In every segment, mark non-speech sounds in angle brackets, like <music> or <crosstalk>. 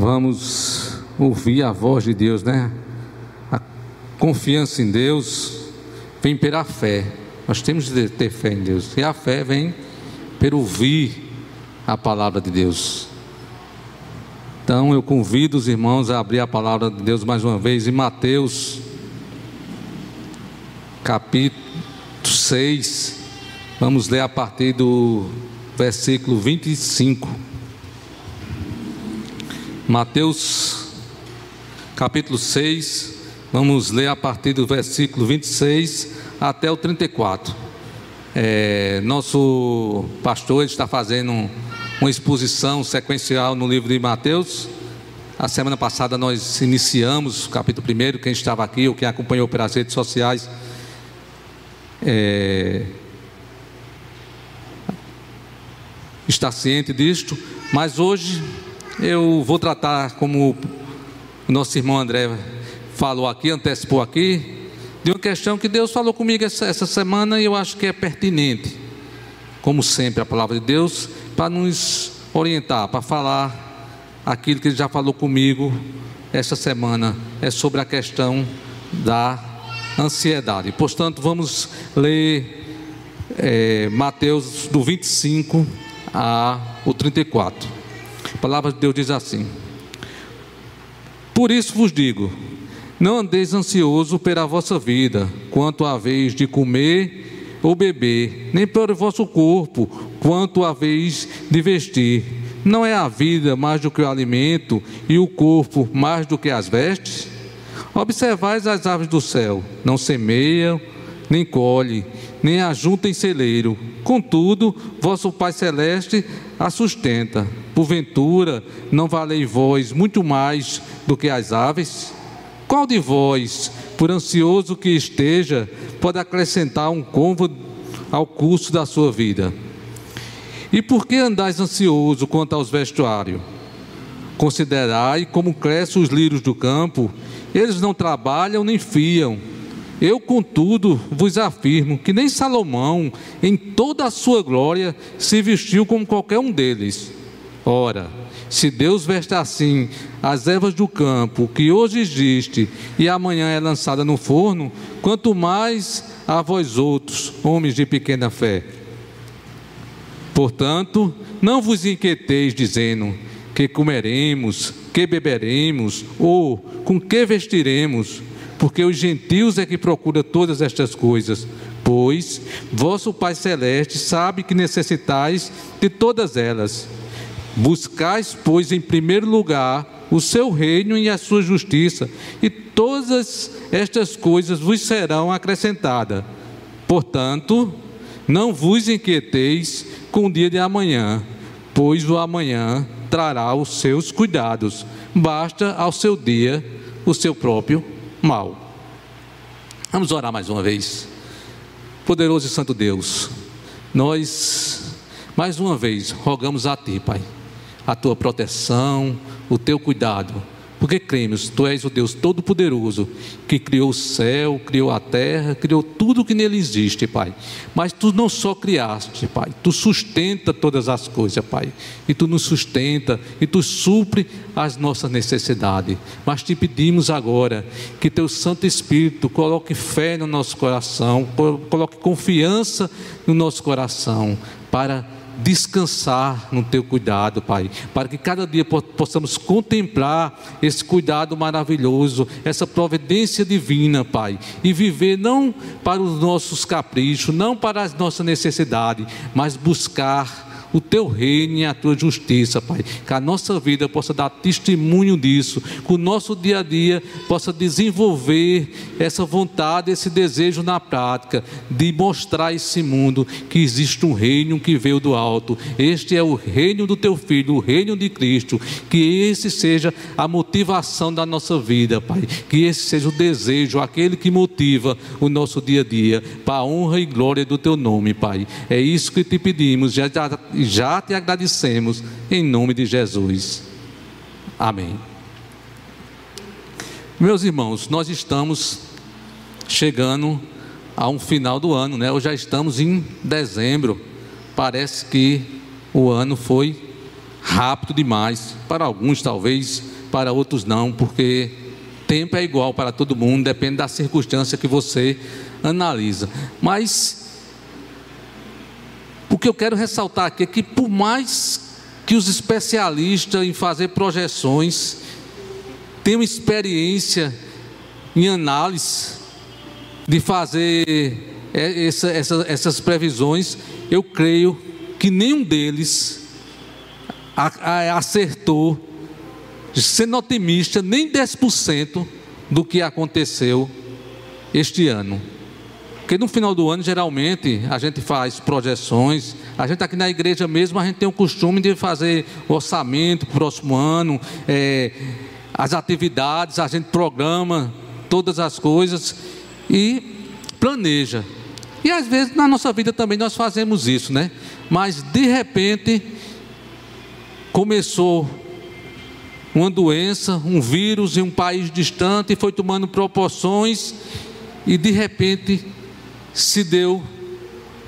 Vamos ouvir a voz de Deus, né? A confiança em Deus vem pela fé. Nós temos de ter fé em Deus. E a fé vem pelo ouvir a palavra de Deus. Então eu convido os irmãos a abrir a palavra de Deus mais uma vez em Mateus, capítulo 6. Vamos ler a partir do versículo 25. Mateus, capítulo 6. Vamos ler a partir do versículo 26 até o 34. É, nosso pastor está fazendo uma exposição sequencial no livro de Mateus. A semana passada nós iniciamos o capítulo 1. Quem estava aqui ou quem acompanhou pelas redes sociais é, está ciente disto. Mas hoje eu vou tratar, como o nosso irmão André falou aqui, antecipou aqui, de uma questão que Deus falou comigo essa, essa semana e eu acho que é pertinente, como sempre, a palavra de Deus, para nos orientar, para falar aquilo que Ele já falou comigo essa semana, é sobre a questão da ansiedade. Portanto, vamos ler é, Mateus do 25 a o 34. A palavra de Deus diz assim: Por isso vos digo, não andeis ansioso pela vossa vida, quanto a vez de comer ou beber, nem pelo vosso corpo, quanto a vez de vestir. Não é a vida mais do que o alimento e o corpo mais do que as vestes? Observais as aves do céu, não semeiam, nem colhem, nem ajuntam celeiro. Contudo, vosso Pai Celeste a sustenta. Porventura, não valei vós muito mais do que as aves? Qual de vós, por ansioso que esteja, pode acrescentar um cômodo ao curso da sua vida? E por que andais ansioso quanto aos vestuários? Considerai como crescem os lírios do campo, eles não trabalham nem fiam. Eu, contudo, vos afirmo que nem Salomão, em toda a sua glória, se vestiu como qualquer um deles. Ora, se Deus veste assim as ervas do campo, que hoje existe e amanhã é lançada no forno, quanto mais a vós outros, homens de pequena fé. Portanto, não vos inquieteis dizendo que comeremos, que beberemos ou com que vestiremos, porque os gentios é que procura todas estas coisas. Pois vosso Pai celeste sabe que necessitais de todas elas. Buscais, pois, em primeiro lugar o seu reino e a sua justiça, e todas estas coisas vos serão acrescentadas. Portanto, não vos inquieteis com o dia de amanhã, pois o amanhã trará os seus cuidados. Basta ao seu dia o seu próprio mal. Vamos orar mais uma vez. Poderoso e Santo Deus, nós mais uma vez rogamos a Ti, Pai a tua proteção, o teu cuidado. Porque cremos, tu és o Deus Todo-Poderoso, que criou o céu, criou a terra, criou tudo que nele existe, Pai. Mas tu não só criaste, Pai, tu sustenta todas as coisas, Pai. E tu nos sustenta e tu supre as nossas necessidades. Mas te pedimos agora que teu Santo Espírito coloque fé no nosso coração, coloque confiança no nosso coração, para descansar no teu cuidado, Pai, para que cada dia possamos contemplar esse cuidado maravilhoso, essa providência divina, Pai, e viver não para os nossos caprichos, não para as nossas necessidades, mas buscar o teu reino e a tua justiça, Pai. Que a nossa vida possa dar testemunho disso, que o nosso dia a dia possa desenvolver essa vontade, esse desejo na prática, de mostrar a esse mundo que existe um reino que veio do alto. Este é o reino do teu filho, o reino de Cristo. Que esse seja a motivação da nossa vida, Pai. Que esse seja o desejo, aquele que motiva o nosso dia a dia, para a honra e glória do teu nome, Pai. É isso que te pedimos. Já, já já te agradecemos em nome de Jesus. Amém. Meus irmãos, nós estamos chegando a um final do ano, né? Hoje já estamos em dezembro. Parece que o ano foi rápido demais, para alguns talvez, para outros não, porque tempo é igual para todo mundo, depende da circunstância que você analisa. Mas que eu quero ressaltar aqui é que por mais que os especialistas em fazer projeções tenham experiência em análise de fazer essa, essa, essas previsões, eu creio que nenhum deles acertou, sendo otimista, nem 10% do que aconteceu este ano. Porque no final do ano, geralmente, a gente faz projeções. A gente aqui na igreja mesmo, a gente tem o costume de fazer orçamento para o próximo ano, é, as atividades, a gente programa todas as coisas e planeja. E às vezes na nossa vida também nós fazemos isso, né? Mas de repente começou uma doença, um vírus em um país distante, e foi tomando proporções, e de repente se deu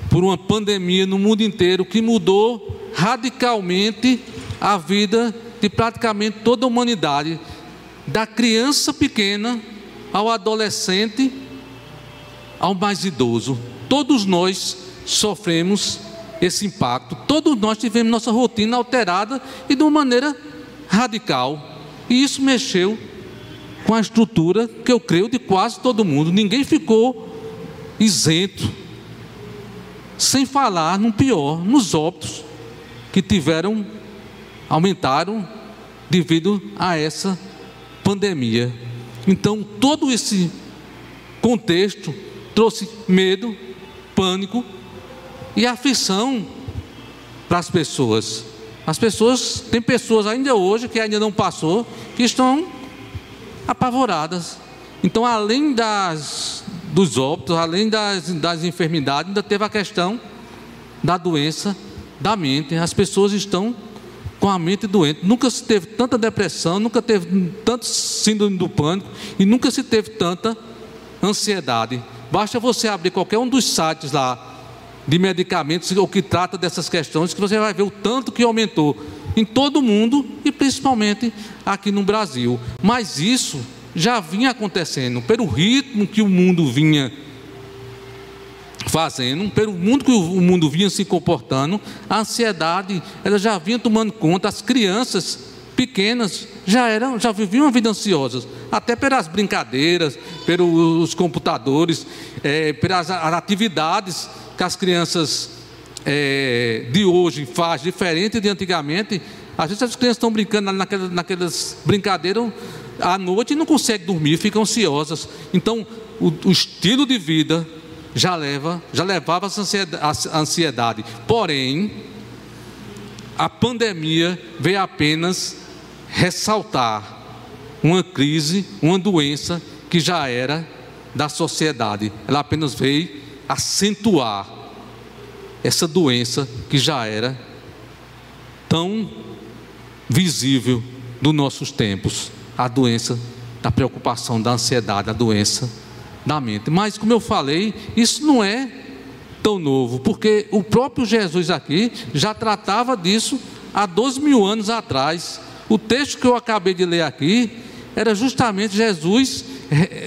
por uma pandemia no mundo inteiro que mudou radicalmente a vida de praticamente toda a humanidade, da criança pequena ao adolescente ao mais idoso. Todos nós sofremos esse impacto, todos nós tivemos nossa rotina alterada e de uma maneira radical. E isso mexeu com a estrutura que eu creio de quase todo mundo. Ninguém ficou isento. Sem falar no pior, nos óbitos que tiveram, aumentaram devido a essa pandemia. Então, todo esse contexto trouxe medo, pânico e aflição para as pessoas. As pessoas, tem pessoas ainda hoje que ainda não passou, que estão apavoradas. Então, além das dos óbitos, além das, das enfermidades, ainda teve a questão da doença da mente. As pessoas estão com a mente doente. Nunca se teve tanta depressão, nunca teve tanto síndrome do pânico e nunca se teve tanta ansiedade. Basta você abrir qualquer um dos sites lá de medicamentos ou que trata dessas questões que você vai ver o tanto que aumentou em todo o mundo e principalmente aqui no Brasil. Mas isso já vinha acontecendo, pelo ritmo que o mundo vinha fazendo, pelo mundo que o mundo vinha se comportando, a ansiedade ela já vinha tomando conta, as crianças pequenas já eram, já viviam uma vida ansiosa, até pelas brincadeiras, pelos computadores, é, pelas atividades que as crianças é, de hoje fazem, diferente de antigamente. Às vezes as crianças estão brincando naquelas, naquelas brincadeiras à noite não conseguem dormir, ficam ansiosas. Então, o, o estilo de vida já leva, já levava a ansiedade. Porém, a pandemia veio apenas ressaltar uma crise, uma doença que já era da sociedade. Ela apenas veio acentuar essa doença que já era tão visível dos nossos tempos a doença da preocupação, da ansiedade, a doença da mente. Mas, como eu falei, isso não é tão novo, porque o próprio Jesus aqui já tratava disso há dois mil anos atrás. O texto que eu acabei de ler aqui era justamente Jesus,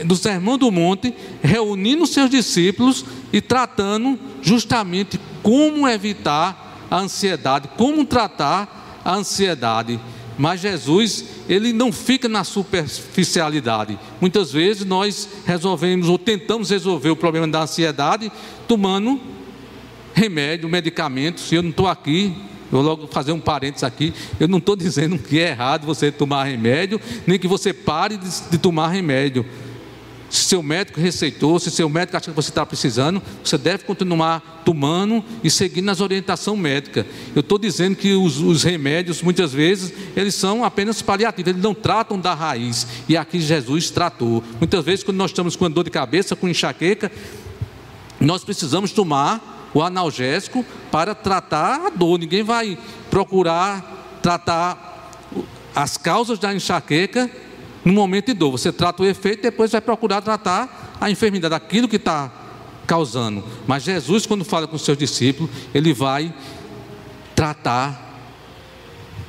do Sermão do Monte, reunindo seus discípulos e tratando justamente como evitar a ansiedade, como tratar a ansiedade. Mas Jesus, ele não fica na superficialidade. Muitas vezes nós resolvemos ou tentamos resolver o problema da ansiedade tomando remédio, medicamentos. Eu não estou aqui, vou logo fazer um parênteses aqui. Eu não estou <laughs> dizendo que é errado você tomar remédio, nem que você pare de, de tomar remédio. Se seu médico receitou, se seu médico acha que você está precisando, você deve continuar tomando e seguindo as orientações médicas. Eu estou dizendo que os, os, remédios, muitas vezes, eles são apenas paliativos, eles não tratam da raiz. E aqui Jesus tratou. Muitas vezes, quando nós estamos com dor de cabeça, com enxaqueca, nós precisamos tomar o analgésico para tratar a dor. Ninguém vai procurar tratar as causas da enxaqueca no momento de dor. Você trata o efeito, depois vai procurar tratar a enfermidade, aquilo que está causando. Mas Jesus, quando fala com os seus discípulos, ele vai tratar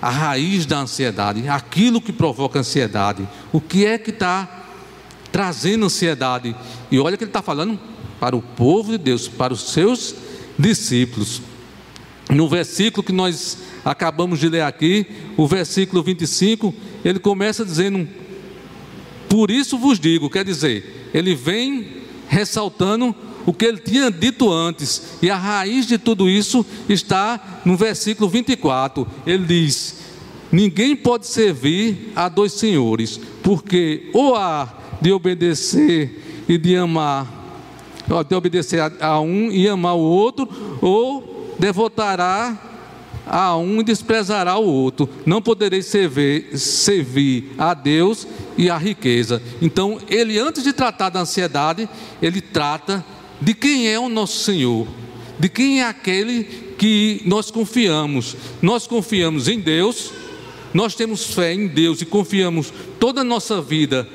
a raiz da ansiedade, aquilo que provoca ansiedade. O que é que está trazendo ansiedade? E olha que ele está falando para o povo de Deus, para os seus discípulos. No versículo que nós acabamos de ler aqui, o versículo 25, ele começa dizendo: Por isso vos digo, quer dizer, ele vem ressaltando o que ele tinha dito antes, e a raiz de tudo isso está no versículo 24. Ele diz: Ninguém pode servir a dois senhores, porque ou há de obedecer e de amar, ou de obedecer a um e amar o outro, ou devotará a um desprezará o outro. Não podereis servir, servir a Deus e a riqueza. Então, ele antes de tratar da ansiedade, ele trata de quem é o nosso Senhor, de quem é aquele que nós confiamos. Nós confiamos em Deus, nós temos fé em Deus e confiamos toda a nossa vida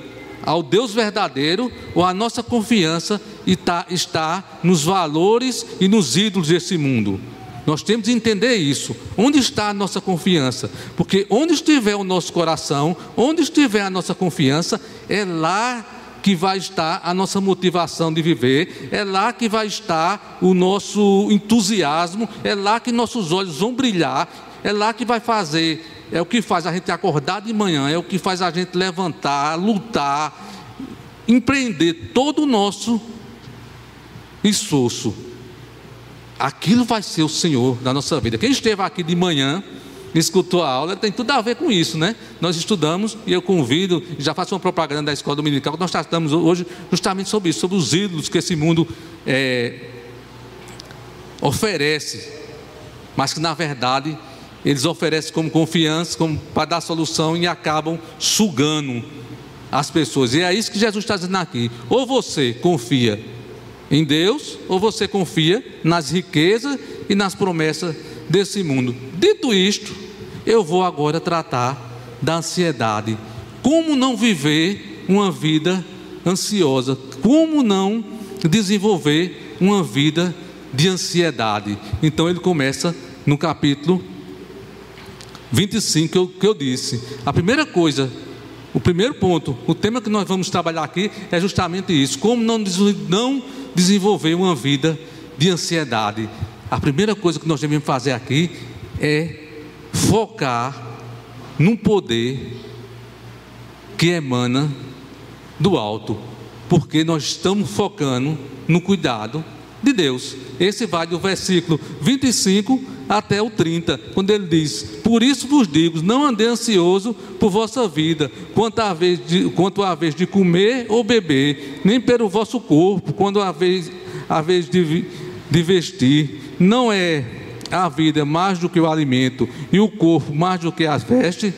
ao Deus verdadeiro, ou a nossa confiança está, está nos valores e nos ídolos desse mundo. Nós temos que entender isso. Onde está a nossa confiança? Porque onde estiver o nosso coração, onde estiver a nossa confiança, é lá que vai estar a nossa motivação de viver, é lá que vai estar o nosso entusiasmo, é lá que nossos olhos vão brilhar, é lá que vai fazer, é o que faz a gente acordar de manhã, é o que faz a gente levantar, lutar, empreender todo o nosso esforço. Aquilo vai ser o Senhor da nossa vida. Quem esteve aqui de manhã, escutou a aula, tem tudo a ver com isso, né? Nós estudamos e eu convido, já faço uma propaganda da escola dominical, nós tratamos hoje justamente sobre isso, sobre os ídolos que esse mundo é, oferece, mas que na verdade eles oferecem como confiança, como para dar solução e acabam sugando as pessoas. E é isso que Jesus está dizendo aqui. Ou você confia em Deus, ou você confia nas riquezas e nas promessas desse mundo. Dito isto, eu vou agora tratar da ansiedade. Como não viver uma vida ansiosa? Como não desenvolver uma vida de ansiedade? Então ele começa no capítulo 25 que eu, que eu disse. A primeira coisa, o primeiro ponto, o tema que nós vamos trabalhar aqui é justamente isso: como não, não desenvolver uma vida de ansiedade. A primeira coisa que nós devemos fazer aqui é focar num poder que emana do alto, porque nós estamos focando no cuidado de Deus. Esse vai do versículo 25 até o 30, quando ele diz: Por isso vos digo, não andei ansioso por vossa vida, quanto à vez de, quanto à vez de comer ou beber, nem pelo vosso corpo, quando à vez, à vez de, de vestir. Não é a vida mais do que o alimento e o corpo mais do que as vestes?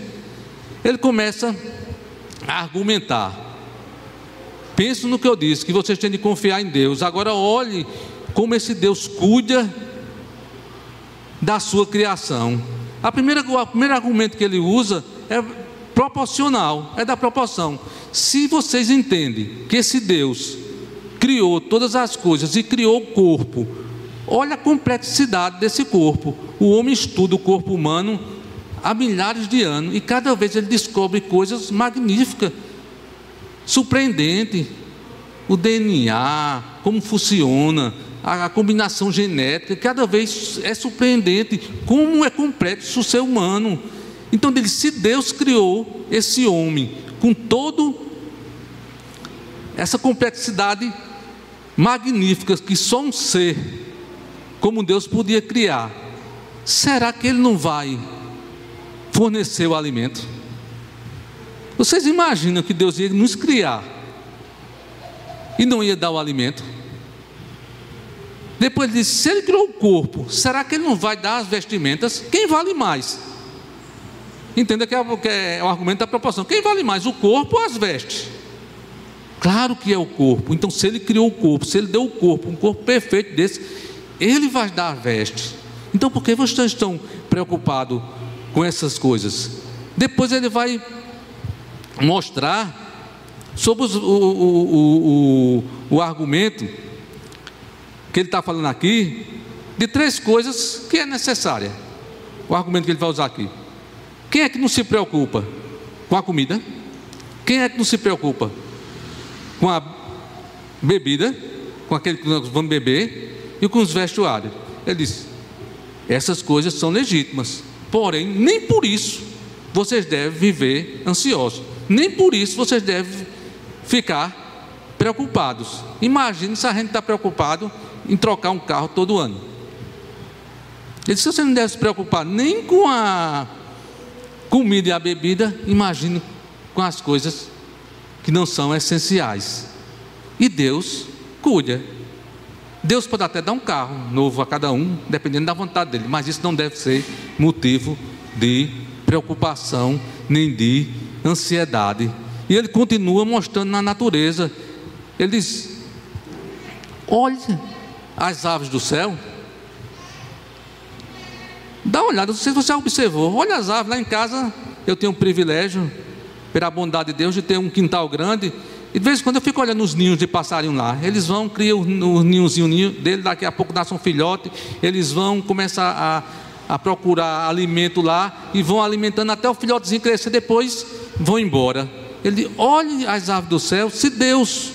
Ele começa a argumentar. Pense no que eu disse, que vocês têm de confiar em Deus. Agora olhe como esse Deus cuida da sua criação. A primeira, o primeiro argumento que ele usa é proporcional, é da proporção. Se vocês entendem que esse Deus criou todas as coisas e criou o corpo, olha a complexidade desse corpo. O homem estuda o corpo humano há milhares de anos e cada vez ele descobre coisas magníficas, surpreendentes. O DNA, como funciona, a, combinação genética, cada vez é surpreendente como é complexo o ser humano. Então, ele, se Deus criou esse homem com todo essa complexidade magnífica que só um ser como Deus podia criar, será que ele não vai fornecer o alimento? Vocês imaginam que Deus ia nos criar e não ia dar o alimento? Depois ele disse: se ele criou o corpo, será que ele não vai dar as vestimentas? Quem vale mais? Entenda que é, que é o argumento da proporção. Quem vale mais, o corpo ou as vestes? Claro que é o corpo. Então, se ele criou o corpo, se ele deu o corpo, um corpo perfeito desse, ele vai dar a veste. Então, por que vocês estão preocupados com essas coisas? Depois ele vai mostrar sobre os, o, o, o, o argumento que ele está falando aqui de três coisas que é necessária. O argumento que ele vai usar aqui. Quem é que não se preocupa com a comida? Quem é que não se preocupa com a bebida, com aquele que nós vamos beber e com os vestuários? Ele disse: essas coisas são legítimas, porém, nem por isso vocês devem viver ansiosos, nem por isso vocês devem ficar preocupados. Imagine se a gente está preocupado em trocar um carro todo ano. Ele disse: você não deve se preocupar nem com a comida e a bebida, imagine com as coisas que não são essenciais. E Deus cuida. Deus pode até dar um carro novo a cada um, dependendo da vontade dele, mas isso não deve ser motivo de preocupação nem de ansiedade. E ele continua mostrando na natureza. Ele diz: Olha as aves do céu. Dá uma olhada, não sei se você observou. Olha as aves lá em casa. Eu tenho o privilégio, pela bondade de Deus, de ter um quintal grande. E de vez em quando eu fico olhando os ninhos de passarinho lá. Eles vão, criam o ninhozinho ninho dele, daqui a pouco nasce um filhote. Eles vão começar a, a procurar alimento lá e vão alimentando até o filhotezinho crescer. Depois vão embora. Ele olhe as aves do céu. Se Deus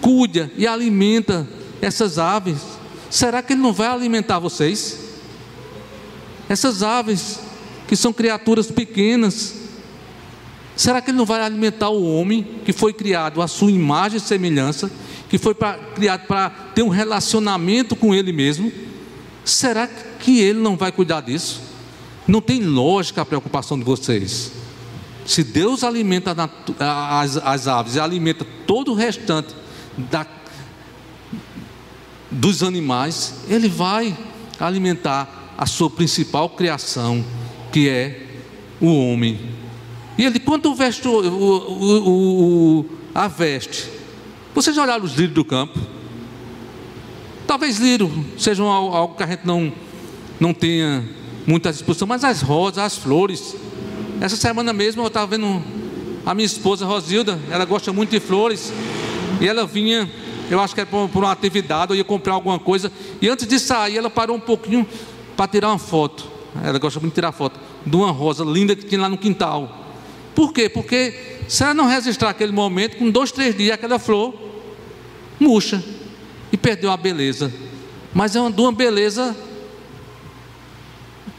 cuida e alimenta essas aves, será que Ele não vai alimentar vocês? Essas aves que são criaturas pequenas, será que Ele não vai alimentar o homem que foi criado à sua imagem e semelhança, que foi pra, criado para ter um relacionamento com Ele mesmo? Será que Ele não vai cuidar disso? Não tem lógica a preocupação de vocês. Se Deus alimenta as, aves e alimenta todo o restante da, dos animais, Ele vai alimentar a sua principal criação, que é o homem. E ele, quando veste o, o, o, a veste, vocês já olharam os lírios do campo? Talvez lírio sejam algo que a gente não, não tenha muita disposição, mas as rosas, as flores. Essa semana mesmo eu estava vendo a minha esposa Rosilda, ela gosta muito de flores, e ela vinha, eu acho que era por, uma atividade, eu ia comprar alguma coisa, e antes de sair, ela parou um pouquinho para tirar uma foto. Ela gosta muito de tirar foto de uma rosa linda que tinha lá no quintal. Por quê? Porque se ela não registrar aquele momento, com dois, três dias, aquela flor murcha e perdeu a beleza. Mas é uma, de uma beleza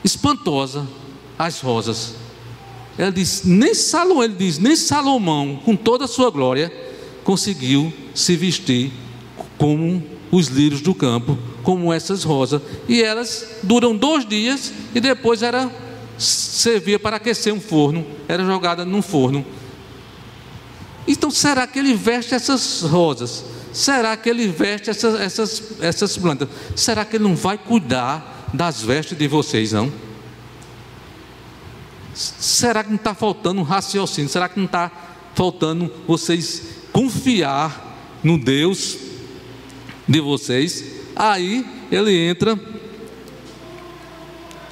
espantosa as rosas. Ela diz, nem Salomão, ele diz, nem Salomão, com toda a sua glória, conseguiu se vestir como os lírios do campo, como essas rosas. E elas duram dois dias e depois era servia para aquecer um forno, era jogada num forno. Então, será que ele veste essas rosas? Será que ele veste essas, essas, essas plantas? Será que ele não vai cuidar das vestes de vocês, não? Será que não está faltando um raciocínio? Será que não está faltando vocês confiar no Deus de vocês? Aí ele entra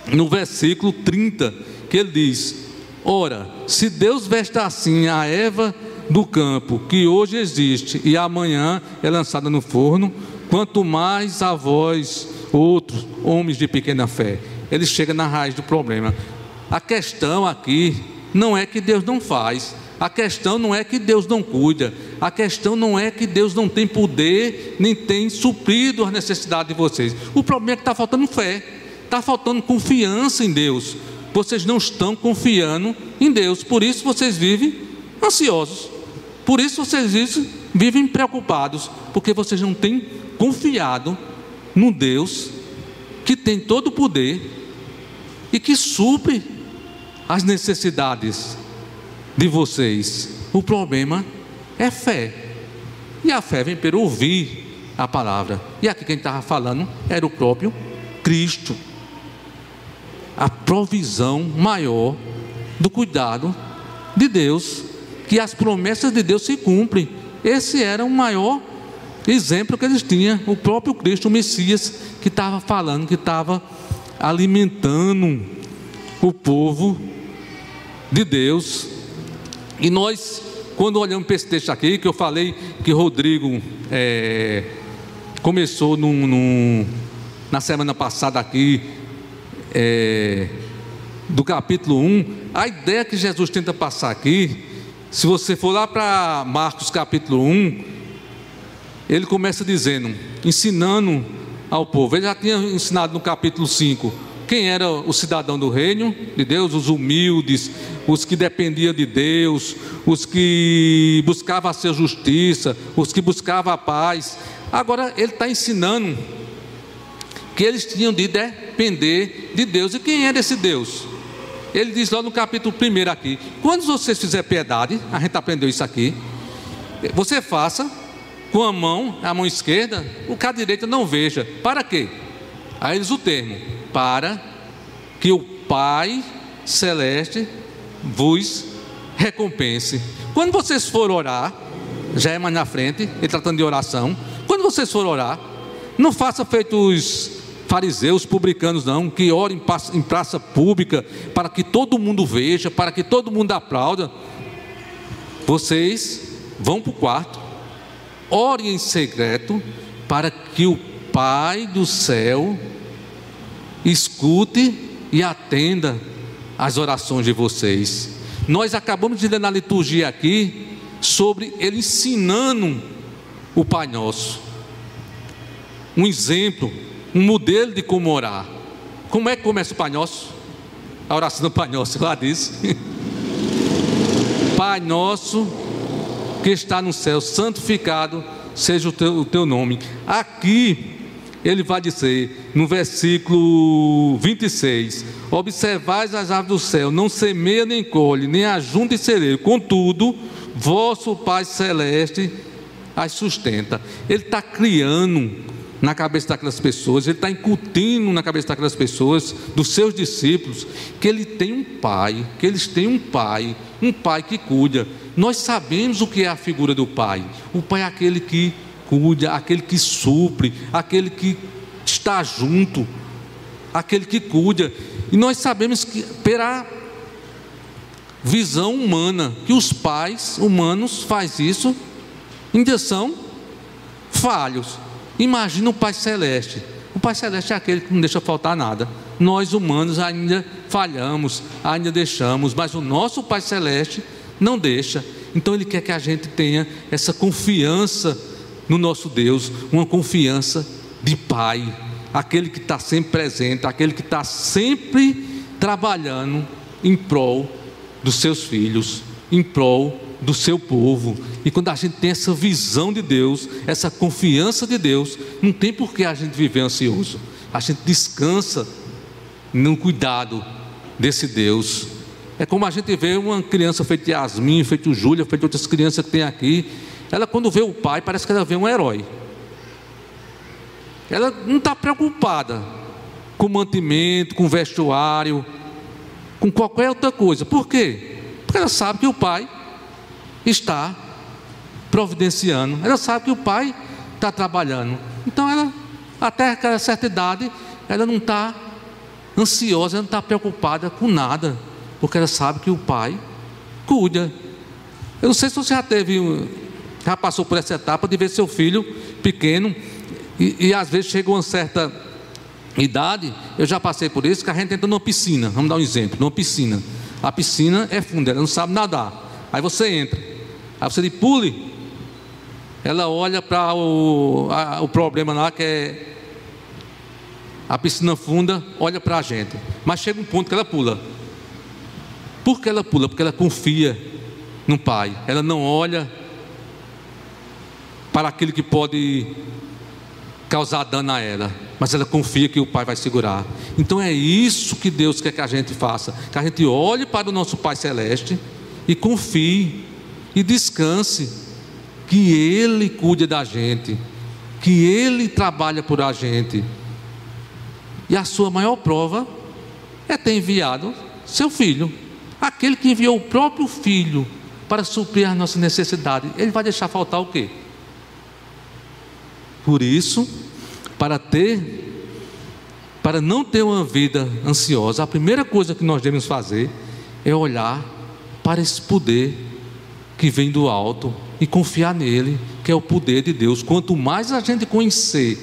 no versículo 30, que ele diz: Ora, se Deus veste assim a Eva do campo, que hoje existe e amanhã é lançada no forno, quanto mais a vós, outros homens de pequena fé. Ele chega na raiz do problema. A questão aqui não é que Deus não faz, a questão não é que Deus não cuida, a questão não é que Deus não tem poder, nem tem suprido as necessidades de vocês. O problema é que está faltando fé, está faltando confiança em Deus. Vocês não estão confiando em Deus, por isso vocês vivem ansiosos, por isso vocês vivem preocupados, porque vocês não têm confiado no Deus que tem todo o poder e que supre as necessidades de vocês. O problema é fé. E a fé vem pelo ouvir a palavra. E aqui quem estava falando era o próprio Cristo. A provisão maior do cuidado de Deus, que as promessas de Deus se cumprem. Esse era o maior exemplo que eles tinham, o próprio Cristo, o Messias, que estava falando, que estava alimentando o povo de Deus. E nós, quando olhamos para esse texto aqui, que eu falei que Rodrigo é, começou num, num, na semana passada aqui, é, do capítulo 1, a ideia que Jesus tenta passar aqui, se você for lá para Marcos capítulo 1, ele começa dizendo, ensinando ao povo. Ele já tinha ensinado no capítulo 5 quem era o cidadão do reino de Deus, os humildes, os que dependiam de Deus, os que buscavam a sua justiça, os que buscavam a paz. Agora ele está ensinando que eles tinham de depender de Deus. E quem era esse Deus? Ele diz lá no capítulo 1 aqui: quando vocês fizerem piedade, a gente aprendeu isso aqui, você faça com a mão, a mão esquerda, o que a direita não veja. Para quê? Aí eles o termo: para que o Pai Celeste vos recompense. Quando vocês forem orar, já é mais na frente, ele tratando de oração. Quando vocês forem orar, não faça feito os fariseus, publicanos, não, que orem em praça pública, para que todo mundo veja, para que todo mundo aplauda. Vocês vão para o quarto, orem em secreto, para que o Pai do céu escute e atenda as orações de vocês. Nós acabamos de ler na liturgia aqui sobre ele ensinando o Pai Nosso. Um exemplo um modelo de como orar. Como é que começa o Pai Nosso? A oração do Pai Nosso, lá diz. <laughs> Pai Nosso que está no céu, santificado seja o teu, o teu nome. Aqui ele vai dizer, no versículo 26, observais as aves do céu, não semeia nem colhe, nem ajunta e celeiro, contudo, vosso Pai Celeste as sustenta. Ele está criando na cabeça daquelas pessoas, ele está incutindo na cabeça daquelas pessoas, dos seus discípulos, que ele tem um pai, que eles têm um pai, um pai que cuida. Nós sabemos o que é a figura do pai. O pai é aquele que cuida, aquele que supre, aquele que está junto, aquele que cuida. E nós sabemos que pela visão humana, que os pais humanos faz isso, ainda são falhos. Imagina o Pai Celeste. O Pai Celeste é aquele que não deixa faltar nada. Nós humanos ainda falhamos, ainda deixamos, mas o nosso Pai Celeste não deixa. Então Ele quer que a gente tenha essa confiança no nosso Deus, uma confiança de Pai, aquele que está sempre presente, aquele que está sempre trabalhando em prol dos seus filhos, em prol do seu povo. E quando a gente tem essa visão de Deus, essa confiança de Deus, não tem por que a gente viver ansioso. A gente descansa no cuidado desse Deus. É como a gente vê uma criança feita Yasmin, feita Júlia, feita outras crianças que tem aqui. Ela, quando vê o pai, parece que ela vê um herói. Ela não está preocupada com mantimento, com vestuário, com qualquer outra coisa. Por quê? Porque ela sabe que o pai está providenciando. Ela sabe que o pai está trabalhando. Então ela, até aquela certa idade, ela não está ansiosa, ela não está preocupada com nada, porque ela sabe que o pai cuida. Eu não sei se você já teve, já passou por essa etapa de ver seu filho pequeno e, e às vezes chega uma certa idade, eu já passei por isso, que a gente entra numa piscina, vamos dar um exemplo, numa piscina. A piscina é funda, ela não sabe nadar. Aí você entra. Aí você diz, pule. Ela olha para o, o problema lá que é a piscina funda, olha para a gente. Mas chega um ponto que ela pula. Por que ela pula? Porque ela confia no Pai. Ela não olha para aquele que pode causar dano a ela, mas ela confia que o Pai vai segurar. Então é isso que Deus quer que a gente faça, que a gente olhe para o nosso Pai celeste e confie e descanse, que Ele cuide da gente, que Ele trabalha por a gente. E a sua maior prova é ter enviado seu filho, aquele que enviou o próprio filho para suprir a nossa necessidade. Ele vai deixar faltar o quê? Por isso, para ter para não ter uma vida ansiosa, a primeira coisa que nós devemos fazer é olhar para esse poder que vem do alto e confiar nele, que é o poder de Deus. Quanto mais a gente conhecer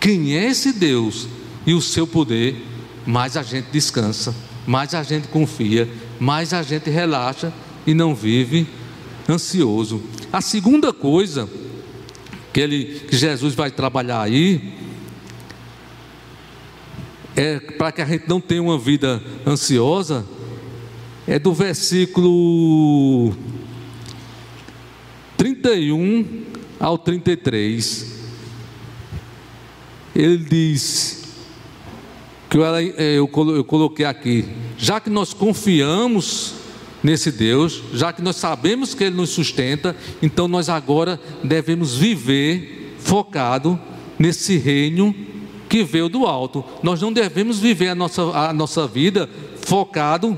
quem é esse Deus e o seu poder, mais a gente descansa, mais a gente confia, mais a gente relaxa e não vive ansioso. A segunda coisa que, ele, que Jesus vai trabalhar aí é para que a gente não tenha uma vida ansiosa, é do versículo 31 ao 33. Ele diz que eu, eu coloquei aqui, já que nós confiamos nesse Deus, já que nós sabemos que Ele nos sustenta, então nós agora devemos viver focado nesse reino que veio do alto. Nós não devemos viver a nossa, a nossa vida focado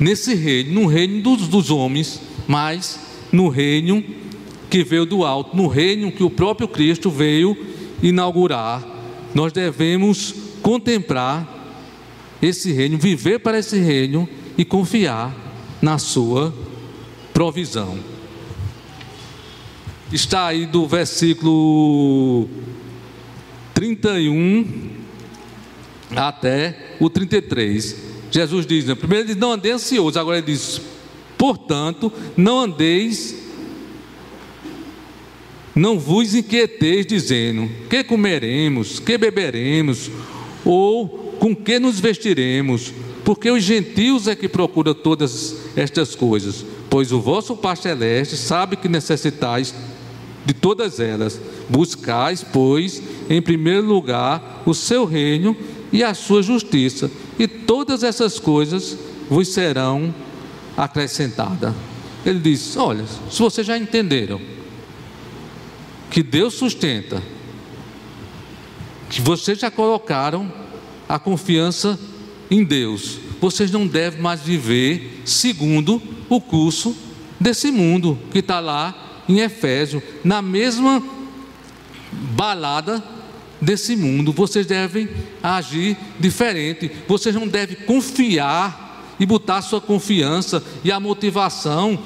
nesse reino, no reino dos, dos homens, mas no reino que veio do alto, no reino que o próprio Cristo veio inaugurar. Nós devemos contemplar esse reino, viver para esse reino e confiar na sua provisão. Está aí do versículo 31 até o 33. Jesus diz, né? primeiro ele diz, não andeis ansioso, agora ele diz, portanto, não andeis, não vos inquieteis dizendo, que comeremos, que beberemos, ou com que nos vestiremos, porque os gentios é que procuram todas estas coisas, pois o vosso Pai Celeste sabe que necessitais de todas elas. Buscais, pois, em primeiro lugar o seu reino e a sua justiça, e todas essas coisas vos serão acrescentadas. Ele diz: Olha, se vocês já entenderam que Deus sustenta, que vocês já colocaram a confiança em Deus, vocês não devem mais viver segundo o curso desse mundo que está lá em Efésio, na mesma balada desse mundo. Vocês devem agir diferente. Vocês não devem confiar e botar sua confiança e a motivação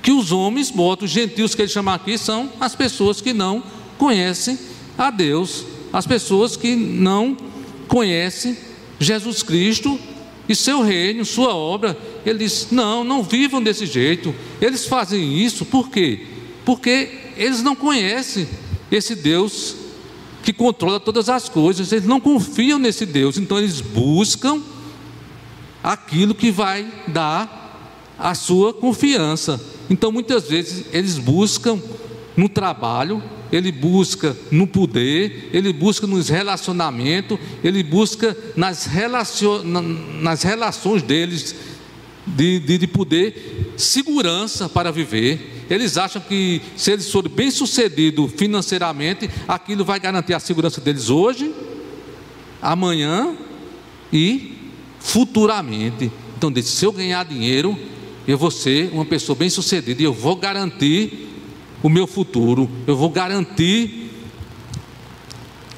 que os homens botam, os gentios que ele chama aqui, são as pessoas que não conhecem a Deus, as pessoas que não conhecem Jesus Cristo e seu reino, sua obra. Ele diz: não, não vivam desse jeito. Eles fazem isso por quê? Porque eles não conhecem esse Deus que controla todas as coisas, eles não confiam nesse Deus, então eles buscam aquilo que vai dar a sua confiança. Então muitas vezes eles buscam no trabalho, ele busca no poder, ele busca nos relacionamentos, ele busca nas, relacion, nas relações deles de, de, de poder segurança para viver. Eles acham que se eles forem bem sucedidos financeiramente, aquilo vai garantir a segurança deles hoje, amanhã e futuramente. Então, se eu ganhar dinheiro, eu vou ser uma pessoa bem sucedida e eu vou garantir o meu futuro, eu vou garantir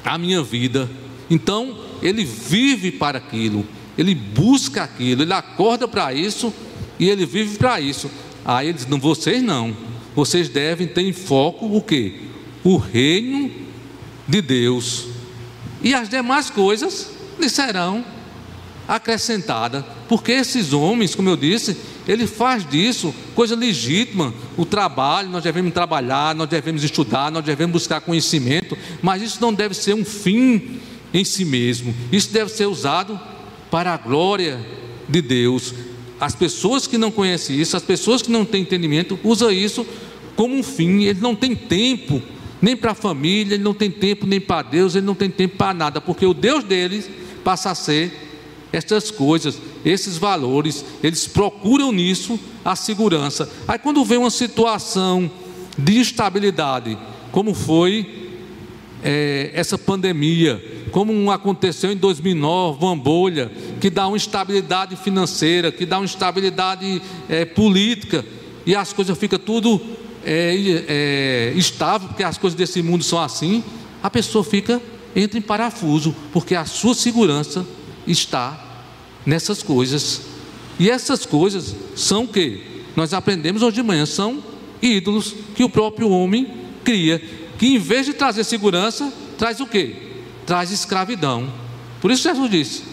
a minha vida. Então, ele vive para aquilo, ele busca aquilo, ele acorda para isso e ele vive para isso. Aí ele diz: não, vocês não. Vocês devem ter em foco o que? O reino de Deus. E as demais coisas lhe serão acrescentadas. Porque esses homens, como eu disse, ele faz disso coisa legítima. O trabalho, nós devemos trabalhar, nós devemos estudar, nós devemos buscar conhecimento, mas isso não deve ser um fim em si mesmo. Isso deve ser usado para a glória de Deus, as pessoas que não conhecem isso, as pessoas que não têm entendimento, usam isso como um fim. Ele não tem tempo nem para a família, ele não tem tempo nem para Deus, ele não tem tempo para nada, porque o Deus deles passa a ser estas coisas, esses valores, eles procuram nisso a segurança. Aí quando vem uma situação de instabilidade, como foi é, essa pandemia, como aconteceu em 2009, uma bolha que dá uma instabilidade financeira, que dá uma instabilidade é, política, e as coisas ficam tudo é, é, estável, porque as coisas desse mundo são assim, a pessoa fica, entra em parafuso, porque a sua segurança está nessas coisas. E essas coisas são o que? Nós aprendemos hoje de manhã, são ídolos que o próprio homem cria, que em vez de trazer segurança, traz o que? Traz escravidão. Por isso Jesus disse: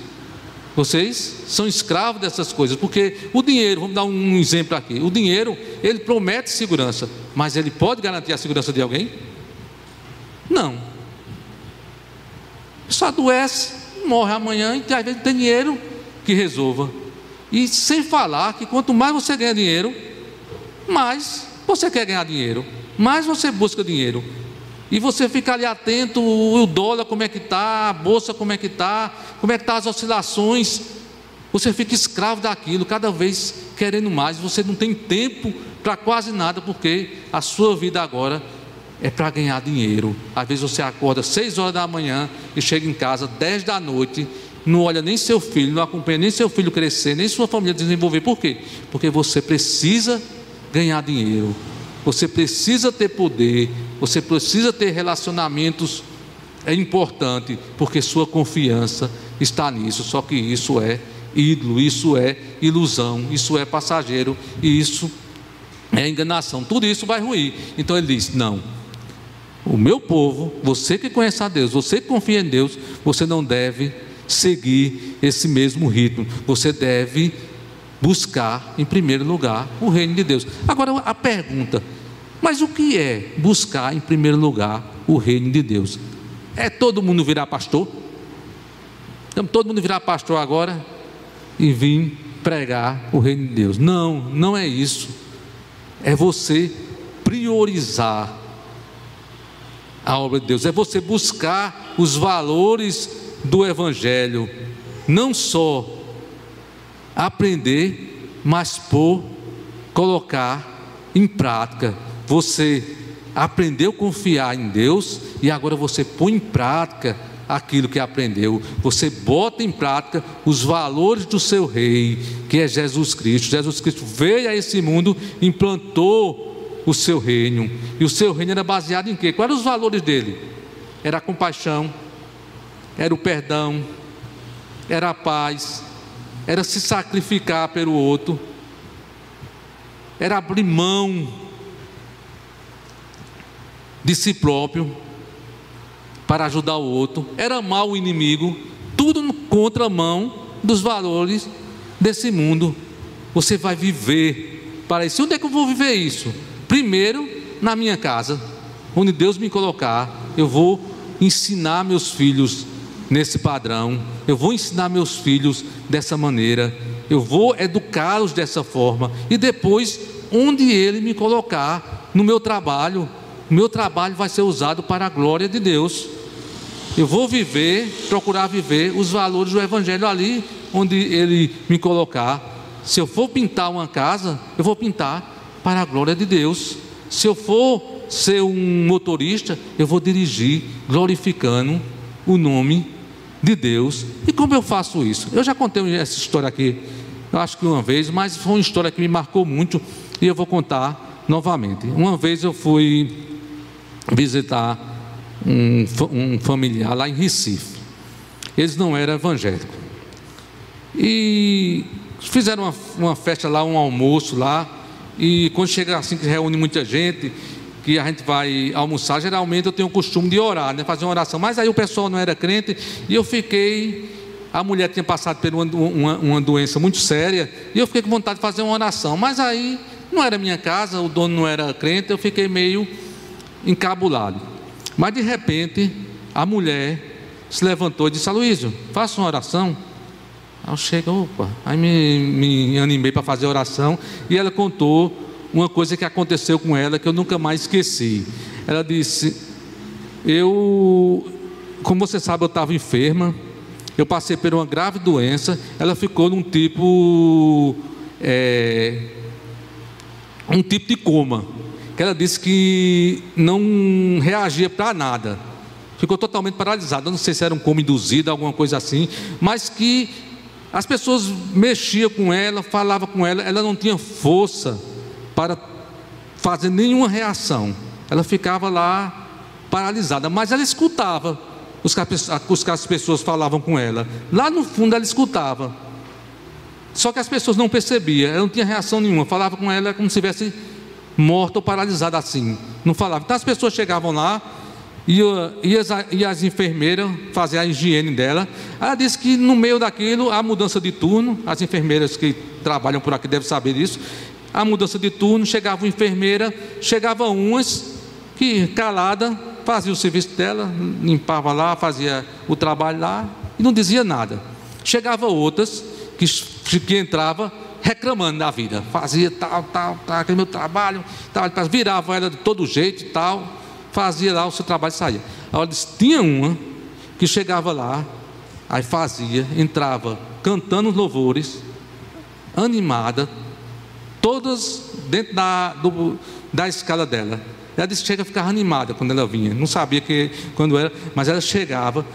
Vocês são escravos dessas coisas, porque o dinheiro, vamos dar um exemplo aqui: o dinheiro, ele promete segurança, mas ele pode garantir a segurança de alguém? Não. Só adoece, morre amanhã e às vezes tem dinheiro que resolva. E sem falar que quanto mais você ganha dinheiro, mais você quer ganhar dinheiro, mais você busca dinheiro. E você fica ali atento, o dólar como é que está, a bolsa como é que está, como é que estão tá as oscilações. Você fica escravo daquilo, cada vez querendo mais. Você não tem tempo para quase nada, porque a sua vida agora é para ganhar dinheiro. Às vezes você acorda seis horas da manhã e chega em casa dez da noite, não olha nem seu filho, não acompanha nem seu filho crescer, nem sua família desenvolver. Por quê? Porque você precisa ganhar dinheiro. Você precisa ter poder, você precisa ter relacionamentos. É importante, porque sua confiança está nisso. Só que isso é ídolo, isso é ilusão, isso é passageiro e isso é enganação. Tudo isso vai ruir. Então ele diz: não. O meu povo, você que conhece a Deus, você que confia em Deus, você não deve seguir esse mesmo ritmo. Você deve buscar, em primeiro lugar, o reino de Deus. Agora a pergunta: mas o que é buscar, em primeiro lugar, o reino de Deus? É todo mundo virar pastor? Então, todo mundo virar pastor agora e vir pregar o reino de Deus? Não, não é isso. É você priorizar a obra de Deus, é você buscar os valores do Evangelho, não só aprender, mas por colocar em prática. Você aprendeu a confiar em Deus e agora você põe em prática aquilo que aprendeu. Você bota em prática os valores do seu rei, que é Jesus Cristo. Jesus Cristo veio a esse mundo, implantou o seu reino. E o seu reino era baseado em quê? Quais eram os valores dele? Era a compaixão, era o perdão, era a paz, era se sacrificar pelo outro, era abrir mão de si próprio para ajudar o outro, era amar o inimigo, tudo contra mão dos valores desse mundo. Você vai viver para isso. Onde é que eu vou viver isso? Primeiro, na minha casa, onde Deus me colocar, eu vou ensinar meus filhos nesse padrão, eu vou ensinar meus filhos dessa maneira, eu vou educá-los dessa forma, e depois, onde Ele me colocar no meu trabalho, meu trabalho vai ser usado para a glória de Deus. Eu vou viver, procurar viver os valores do Evangelho ali onde Ele me colocar. Se eu for pintar uma casa, eu vou pintar para a glória de Deus. Se eu for ser um motorista, eu vou dirigir glorificando o nome de Deus. E como eu faço isso? Eu já contei essa história aqui, eu acho que uma vez, mas foi uma história que me marcou muito e eu vou contar novamente. Uma vez eu fui visitar um, um familiar lá em Recife. Eles não eram evangélicos. E fizeram uma, uma festa lá, um almoço lá. E quando chega assim, que reúne muita gente, que a gente vai almoçar, geralmente eu tenho o costume de orar, né, fazer uma oração. Mas aí o pessoal não era crente e eu fiquei. A mulher tinha passado por uma, uma, uma, doença muito séria e eu fiquei com vontade de fazer uma oração. Mas aí não era minha casa, o dono não era crente, eu fiquei meio encabulado. Mas de repente a mulher se levantou e disse: Aloysio, faça uma oração. Aí eu opa, aí me, me animei para fazer a oração e ela contou uma coisa que aconteceu com ela que eu nunca mais esqueci. Ela disse: Eu, como você sabe, eu estava enferma, eu passei por uma grave doença, ela ficou num tipo. É, um tipo de coma. Que ela disse que não reagia para nada. Ficou totalmente paralisada. não sei se era um coma induzido, alguma coisa assim, mas que as pessoas mexiam com ela, falavam com ela, ela não tinha força para fazer nenhuma reação. Ela ficava lá paralisada, mas ela escutava os que as pessoas falavam com ela. Lá no fundo ela escutava. Só que as pessoas não percebiam, ela não tinha reação nenhuma, falava com ela como se estivesse morta ou paralisada assim. Não falava. Então as pessoas chegavam lá e, e, as, e as enfermeiras fazer a higiene dela. Ela disse que no meio daquilo, a mudança de turno, as enfermeiras que trabalham por aqui devem saber disso. A mudança de turno, chegava uma enfermeira, chegava umas que calada fazia o serviço dela, limpava lá, fazia o trabalho lá e não dizia nada. Chegava outras que, que entrava reclamando da vida, fazia tal, tal, tal, aquele meu trabalho, tal, virava ela de todo jeito e tal fazia lá o seu trabalho e saía. Ela disse, tinha uma que chegava lá, aí fazia, entrava cantando os louvores, animada, todas dentro da, do, da escala dela. Ela disse que chega a ficar animada quando ela vinha. Não sabia que quando era, mas ela chegava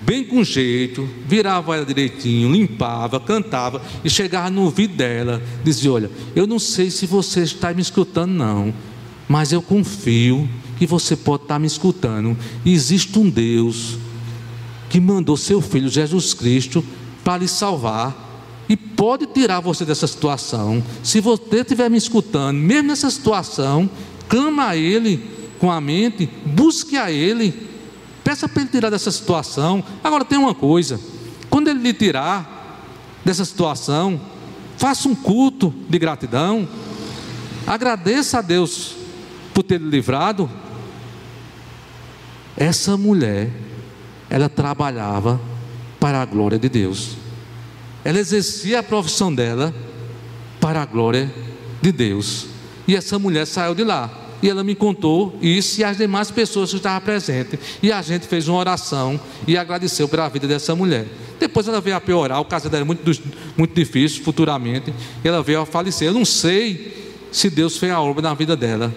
bem com jeito, virava ela direitinho, limpava, cantava e chegava no ouvido dela, dizia: Olha, eu não sei se você está me escutando, não, mas eu confio que você pode estar me escutando. Existe um Deus que mandou seu filho Jesus Cristo para lhe salvar e pode tirar você dessa situação. Se você estiver me escutando, mesmo nessa situação, clama a Ele com a mente, busque a Ele, peça para Ele tirar dessa situação. Agora tem uma coisa: quando Ele lhe tirar dessa situação, faça um culto de gratidão, agradeça a Deus por ter lhe livrado, essa mulher, ela trabalhava para a glória de Deus. Ela exercia a profissão dela para a glória de Deus. E essa mulher saiu de lá. E ela me contou isso e as demais pessoas que estavam presentes. E a gente fez uma oração e agradeceu pela vida dessa mulher. Depois ela veio a piorar, o caso dela era muito, muito difícil futuramente. Ela veio a falecer. Eu não sei se Deus fez a obra na vida dela,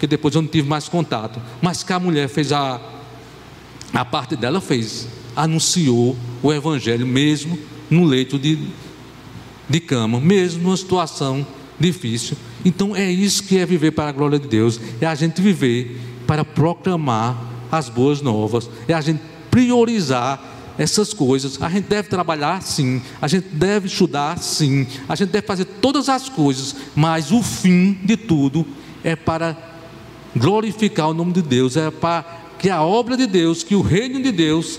que depois eu não tive mais contato. Mas que a mulher fez a, a parte dela fez, anunciou o Evangelho mesmo no leito de, de cama, mesmo numa situação difícil. Então é isso que é viver para a glória de Deus, é a gente viver para proclamar as boas novas, é a gente priorizar essas coisas. A gente deve trabalhar sim, a gente deve estudar sim, a gente deve fazer todas as coisas, mas o fim de tudo é para glorificar o nome de Deus, é para que a obra de Deus, que o reino de Deus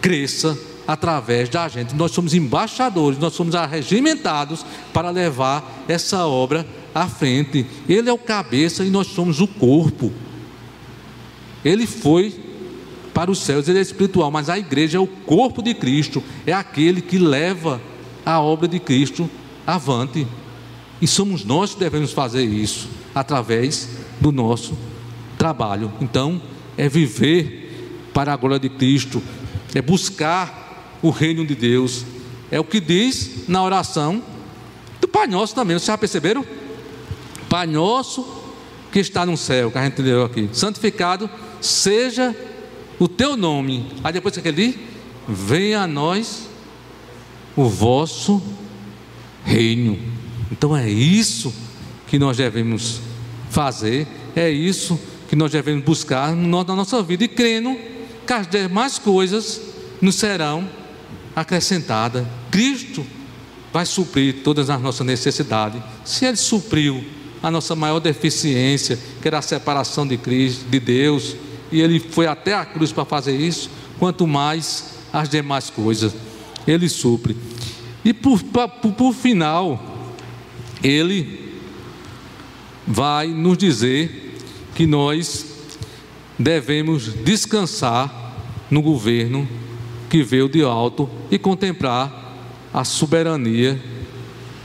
cresça através da gente. Nós somos embaixadores, nós somos arregimentados para levar essa obra à frente. Ele é o cabeça e nós somos o corpo. Ele foi para os céus, ele é espiritual, mas a igreja é o corpo de Cristo, é aquele que leva a obra de Cristo avante. E somos nós que devemos fazer isso através do nosso trabalho. Então, é viver para a glória de Cristo, é buscar o reino de Deus. É o que diz na oração do Pai Nosso também. Vocês já perceberam? Pai Nosso que está no céu, que a gente leu aqui. Santificado seja o teu nome. Aí depois que ele venha a nós o vosso reino. Então é isso que nós devemos fazer, é isso que nós devemos buscar na nossa vida e crendo que as demais coisas nos serão acrescentadas. Cristo vai suprir todas as nossas necessidades. Se Ele supriu a nossa maior deficiência, que era a separação de Cristo, de Deus, e Ele foi até a cruz para fazer isso, quanto mais as demais coisas, Ele supre. E por, por, por final, Ele vai nos dizer que nós devemos descansar no governo que veio de alto e contemplar a soberania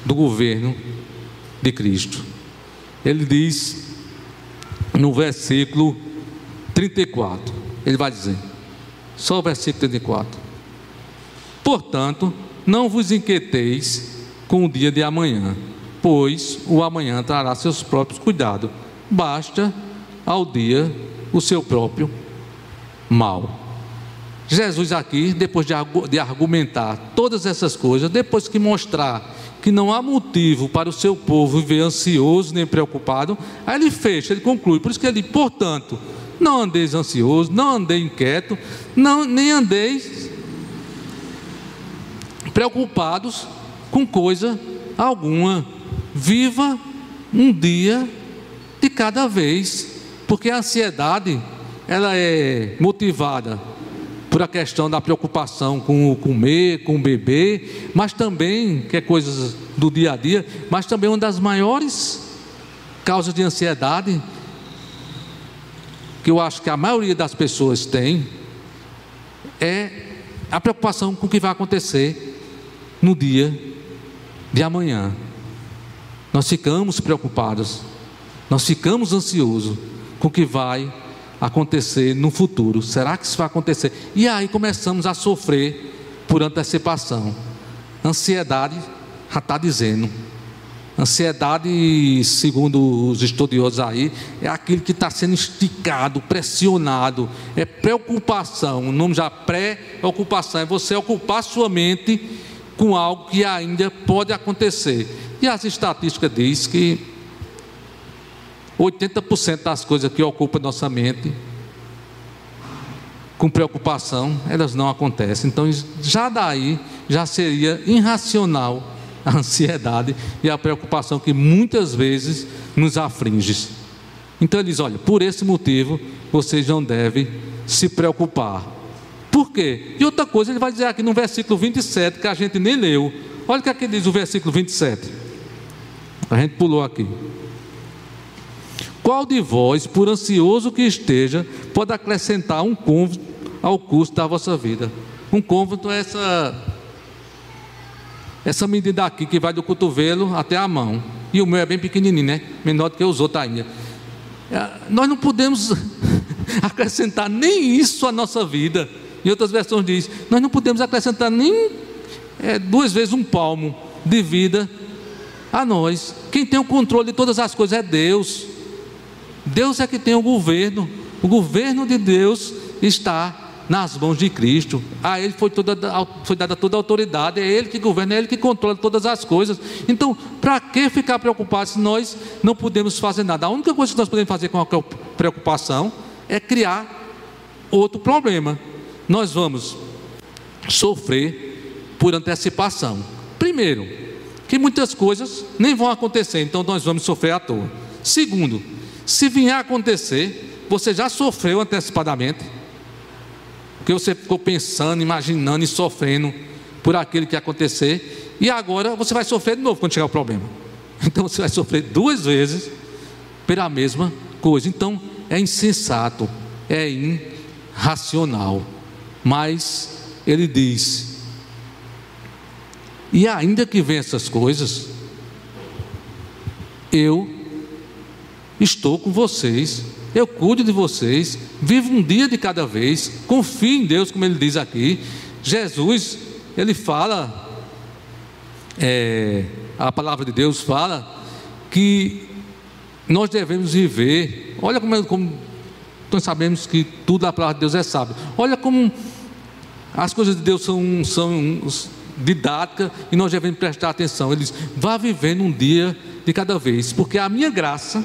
do governo de Cristo. Ele diz no versículo 34, ele vai dizer, só o versículo 34. Portanto, não vos inquieteis com o dia de amanhã, pois o amanhã trará seus próprios cuidados. Basta ao dia o seu próprio mal. Jesus aqui, depois de argumentar todas essas coisas, depois que mostrar que não há motivo para o seu povo viver ansioso nem preocupado, aí ele fecha, ele conclui. Por isso que ele, portanto, não andeis ansioso, não andeis inquieto, não, nem andeis preocupados com coisa alguma. Viva um dia de cada vez porque a ansiedade ela é motivada por a questão da preocupação com o comer, com o beber, mas também, que é coisas do dia a dia, mas também uma das maiores causas de ansiedade que eu acho que a maioria das pessoas tem é a preocupação com o que vai acontecer no dia de amanhã. Nós ficamos preocupados, nós ficamos ansiosos com o que vai acontecer no futuro. Será que isso vai acontecer? E aí começamos a sofrer por antecipação. Ansiedade já está dizendo. Ansiedade, segundo os estudiosos aí, é aquilo que está sendo esticado, pressionado, é preocupação. O nome já pré-ocupação é você ocupar sua mente com algo que ainda pode acontecer. E as estatísticas diz que 80% das coisas que ocupam nossa mente com preocupação, elas não acontecem. Então, já daí já seria irracional a ansiedade e a preocupação que muitas vezes nos aflige. Então ele diz: olha, por esse motivo vocês não devem se preocupar. Por quê? E outra coisa, ele vai dizer aqui no versículo 27, que a gente nem leu. Olha o que aqui diz o versículo 27. A gente pulou aqui. Qual de vós, por ansioso que esteja, pode acrescentar um cômodo ao custo da vossa vida? Um cômodo é essa essa medida aqui que vai do cotovelo até a mão. E o meu é bem pequenininho, né? Menor do que os outros ainda. É, nós não podemos <laughs> acrescentar nem isso à nossa vida. Em outras versões diz, nós não podemos acrescentar nem é, duas vezes um palmo de vida a nós. Quem tem o controle de todas as coisas é Deus. Deus é que tem o governo. O governo de Deus está nas mãos de Cristo. A Ele foi, toda, foi dada toda a autoridade, é Ele que governa, é Ele que controla todas as coisas. Então, para que ficar preocupado se nós não podemos fazer nada? A única coisa que nós podemos fazer com a preocupação é criar outro problema. Nós vamos sofrer por antecipação. Primeiro, que muitas coisas nem vão acontecer, então nós vamos sofrer à toa. Segundo, se vier a acontecer, você já sofreu antecipadamente porque você ficou pensando, imaginando e sofrendo por aquilo que ia acontecer, e agora você vai sofrer de novo quando chegar o problema. <laughs> Então você vai sofrer duas vezes pela mesma coisa. Então é insensato, é irracional. Mas ele diz: e ainda que venha essas coisas, eu estou com vocês eu cuido de vocês, vivo um dia de cada vez, confie em Deus, como ele diz aqui. Jesus, ele fala, é, a palavra de Deus fala, que nós devemos viver, olha como, como nós sabemos que tudo da palavra de Deus é sábio, olha como as coisas de Deus são, são didáticas e nós devemos prestar atenção. Ele diz: vá vivendo um dia de cada vez, porque a minha graça,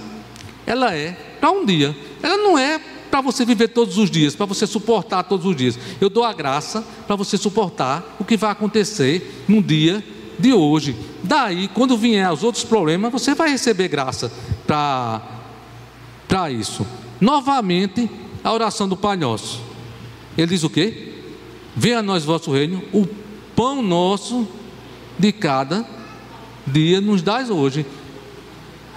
ela é para um dia. Ela não é para você viver todos os dias, para você suportar todos os dias. Eu dou a graça para você suportar o que vai acontecer no dia de hoje. Daí, quando vier os outros problemas, você vai receber graça para isso. Novamente, a oração do Pai Nosso. Ele diz o quê? Venha a nós vosso reino, o pão nosso de cada dia nos dás hoje.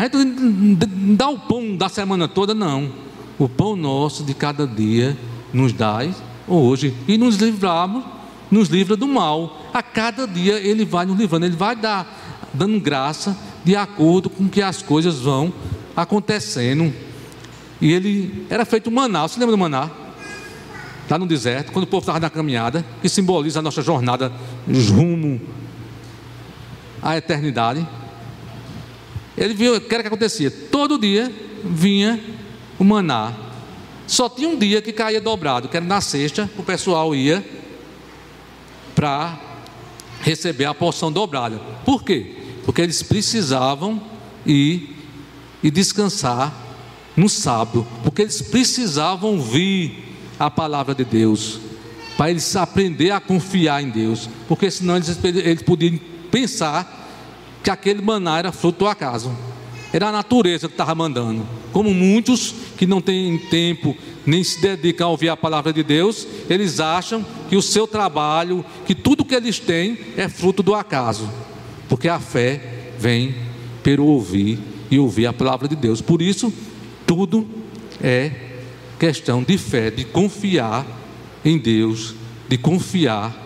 A gente não dá o pão da semana toda, não. O pão nosso de cada dia nos dai hoje e nos livramos, nos livra do mal. A cada dia ele vai nos livrando, ele vai dar, dando graça de acordo com que as coisas vão acontecendo. E ele era feito maná. Você lembra do maná? Lá no deserto, quando o povo estava na caminhada, que simboliza a nossa jornada rumo à eternidade. Ele viu o que era que acontecia. Todo dia vinha o maná. Só tinha um dia que caía dobrado, que era na sexta, o pessoal ia para receber a porção dobrada. Por quê? Porque eles precisavam ir e descansar no sábado, porque eles precisavam ouvir a palavra de Deus, para eles aprender a confiar em Deus, porque senão eles, eles podiam pensar que aquele maná era fruto do acaso. Era a natureza que estava mandando. Como muitos que não têm tempo nem se dedicam a ouvir a palavra de Deus, eles acham que o seu trabalho, que tudo que eles têm é fruto do acaso, porque a fé vem pelo ouvir e ouvir a palavra de Deus. Por isso, tudo é questão de fé, de confiar em Deus, de confiar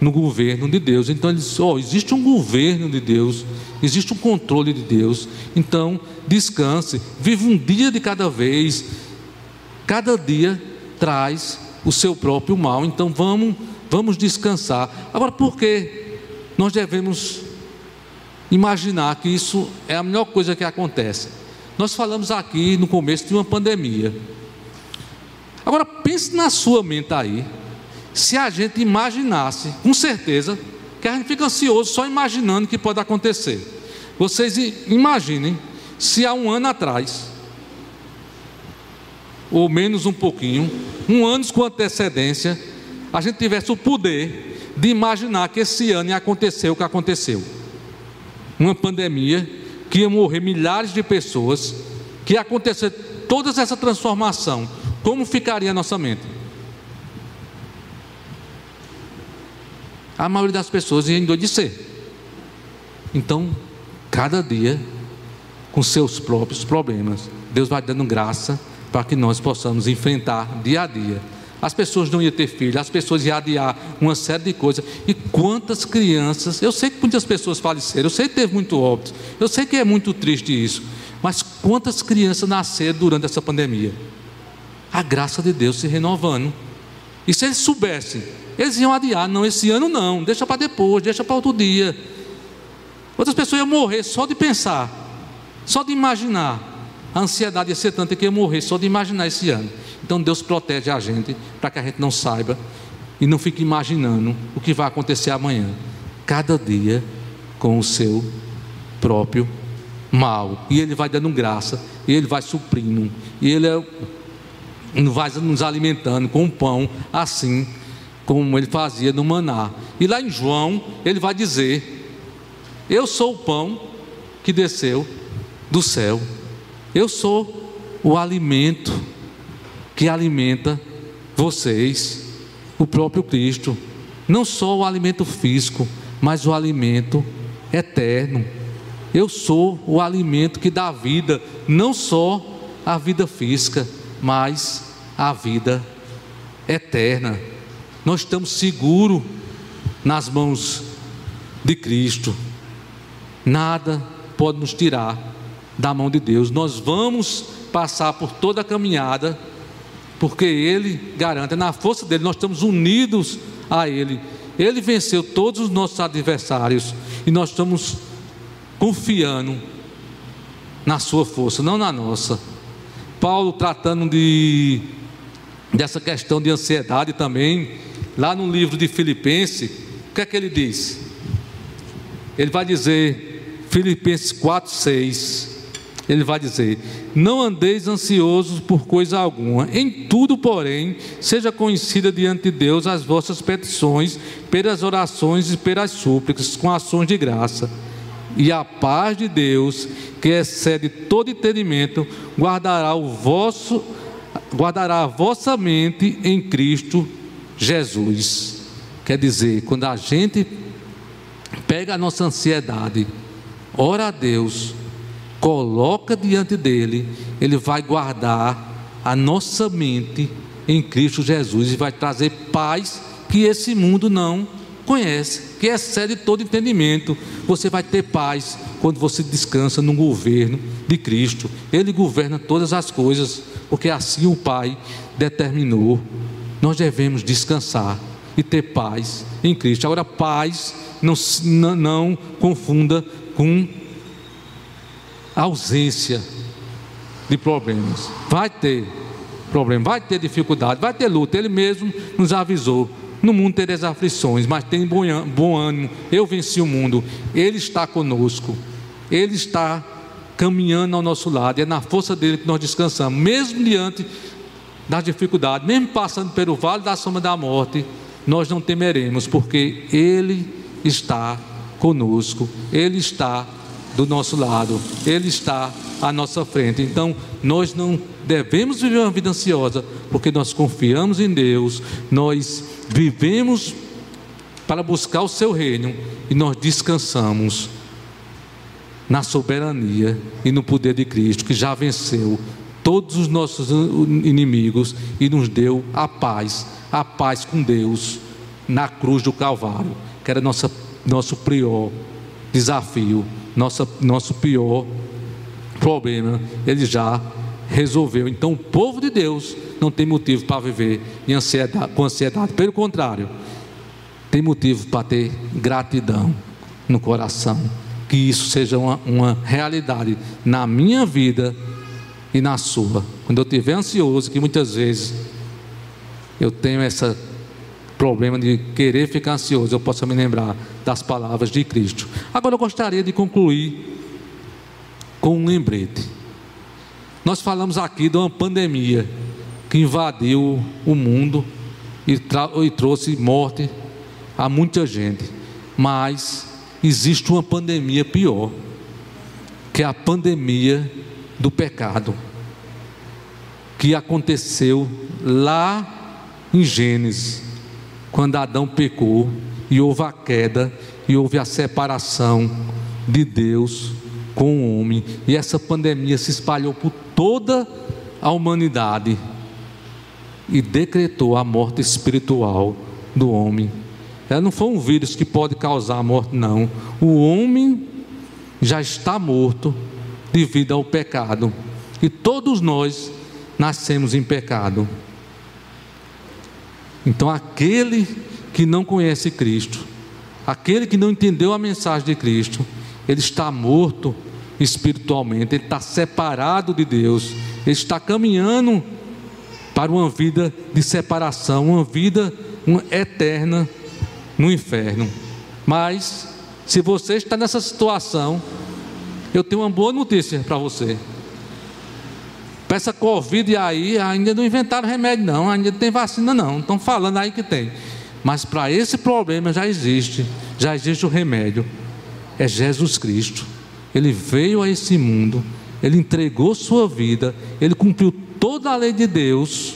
no governo de Deus. Então ele diz: oh, existe um governo de Deus, existe um controle de Deus. Então descanse, viva um dia de cada vez. Cada dia traz o seu próprio mal. Então vamos, vamos descansar. Agora, por que nós devemos imaginar que isso é a melhor coisa que acontece? Nós falamos aqui no começo de uma pandemia. Agora pense na sua mente aí se a gente imaginasse, com certeza, que a gente fica ansioso só imaginando o que pode acontecer. Vocês imaginem se há um ano atrás, ou menos um pouquinho, um ano com antecedência, a gente tivesse o poder de imaginar que esse ano ia acontecer o que aconteceu. Uma pandemia que ia morrer milhares de pessoas, que ia acontecer toda essa transformação. Como ficaria a nossa mente? A maioria das pessoas ia endoidecer. Então, cada dia, com seus próprios problemas, Deus vai dando graça para que nós possamos enfrentar dia a dia. As pessoas não iam ter filhos, as pessoas iam adiar uma série de coisas. E quantas crianças, eu sei que muitas pessoas faleceram, eu sei que teve muito óbito, eu sei que é muito triste isso, mas quantas crianças nasceram durante essa pandemia? A graça de Deus se renovando. E se eles soubessem eles iam adiar, não, esse ano não, deixa para depois, deixa para outro dia. Outras pessoas iam morrer só de pensar, só de imaginar. A ansiedade ia ser tanta que ia morrer só de imaginar esse ano. Então Deus protege a gente para que a gente não saiba e não fique imaginando o que vai acontecer amanhã. Cada dia com o seu próprio mal. E Ele vai dando graça, e Ele vai suprindo, e Ele é, vai nos alimentando com o pão assim como ele fazia no maná. E lá em João, ele vai dizer: Eu sou o pão que desceu do céu. Eu sou o alimento que alimenta vocês, o próprio Cristo. Não só o alimento físico, mas o alimento eterno. Eu sou o alimento que dá vida, não só a vida física, mas a vida eterna nós estamos seguros nas mãos de Cristo. Nada pode nos tirar da mão de Deus. Nós vamos passar por toda a caminhada, porque Ele garante, na força dele, nós estamos unidos a Ele. Ele venceu todos os nossos adversários e nós estamos confiando na Sua força, não na nossa. Paulo tratando de dessa questão de ansiedade também, lá no livro de Filipenses, o que é que ele diz? Ele vai dizer, Filipenses 4, 6, ele vai dizer: Não andeis ansiosos por coisa alguma, em tudo, porém, seja conhecida diante de Deus as vossas petições, pelas orações e pelas súplicas, com ações de graça. E a paz de Deus, que excede todo entendimento, guardará o vosso guardará a vossa mente em Cristo Jesus. Quer dizer, quando a gente pega a nossa ansiedade, ora a Deus, coloca diante dele, ele vai guardar a nossa mente em Cristo Jesus e vai trazer paz que esse mundo não conhece, que excede todo entendimento. Você vai ter paz quando você descansa no governo de Cristo. Ele governa todas as coisas, porque assim o Pai determinou nós devemos descansar e ter paz em Cristo. Agora, paz não, não, confunda com ausência de problemas. Vai ter problema, vai ter dificuldade, vai ter luta. Ele mesmo nos avisou. No mundo tereis aflições, mas tem bom ânimo. Eu venci o mundo. Ele está conosco. Ele está caminhando ao nosso lado. É na força dele que nós descansamos, mesmo diante das dificuldades, mesmo passando pelo vale da sombra da morte, nós não temeremos, porque Ele está conosco, Ele está do nosso lado, Ele está à nossa frente. Então, nós não devemos viver uma vida ansiosa, porque nós confiamos em Deus, nós vivemos para buscar o Seu reino e nós descansamos na soberania e no poder de Cristo, que já venceu todos os nossos inimigos e nos deu a paz, a paz com Deus na cruz do Calvário, que era nossa, nosso pior desafio, nossa, nosso pior problema, ele já resolveu. Então, o povo de Deus não tem motivo para viver ansiedade, com ansiedade, pelo contrário, tem motivo para ter gratidão no coração. Que isso seja uma, uma realidade na minha vida e na sua. Quando eu estiver ansioso, que muitas vezes eu tenho esse problema de querer ficar ansioso, eu possa me lembrar das palavras de Cristo. Agora eu gostaria de concluir com um lembrete. Nós falamos aqui de uma pandemia que invadiu o mundo e, e trouxe morte a muita gente, mas existe uma pandemia pior, que é a pandemia do pecado, que aconteceu lá em Gênesis, quando Adão pecou e houve a queda e houve a separação de Deus com o homem, e essa pandemia se espalhou por toda a humanidade e decretou a morte espiritual do homem. Ela não foi um vírus que pode causar a morte, não. O homem já está morto devido ao pecado. E todos nós nascemos em pecado. Então, aquele que não conhece Cristo, aquele que não entendeu a mensagem de Cristo, ele está morto espiritualmente, ele está separado de Deus, ele está caminhando para uma vida de separação, uma vida eterna no inferno. Mas, se você está nessa situação, eu tenho uma boa notícia para você. Para essa Covid aí, ainda não inventaram remédio, não, ainda não tem vacina, não. Estão falando aí que tem. Mas para esse problema já existe, já existe o remédio. É Jesus Cristo. Ele veio a esse mundo, ele entregou sua vida, ele cumpriu toda a lei de Deus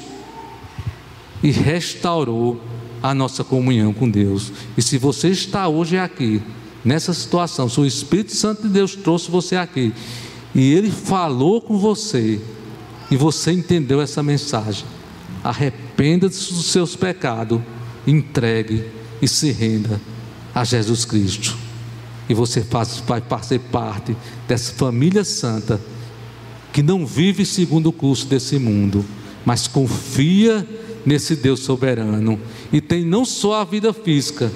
e restaurou a nossa comunhão com Deus. E se você está hoje aqui, nessa situação, se o Espírito Santo de Deus trouxe você aqui, e ele falou com você, e você entendeu essa mensagem, arrependa-se dos seus pecados, entregue e se renda a Jesus Cristo. E você faz, vai fazer parte dessa família santa que não vive segundo o curso desse mundo, mas confia nesse Deus soberano e tem não só a vida física,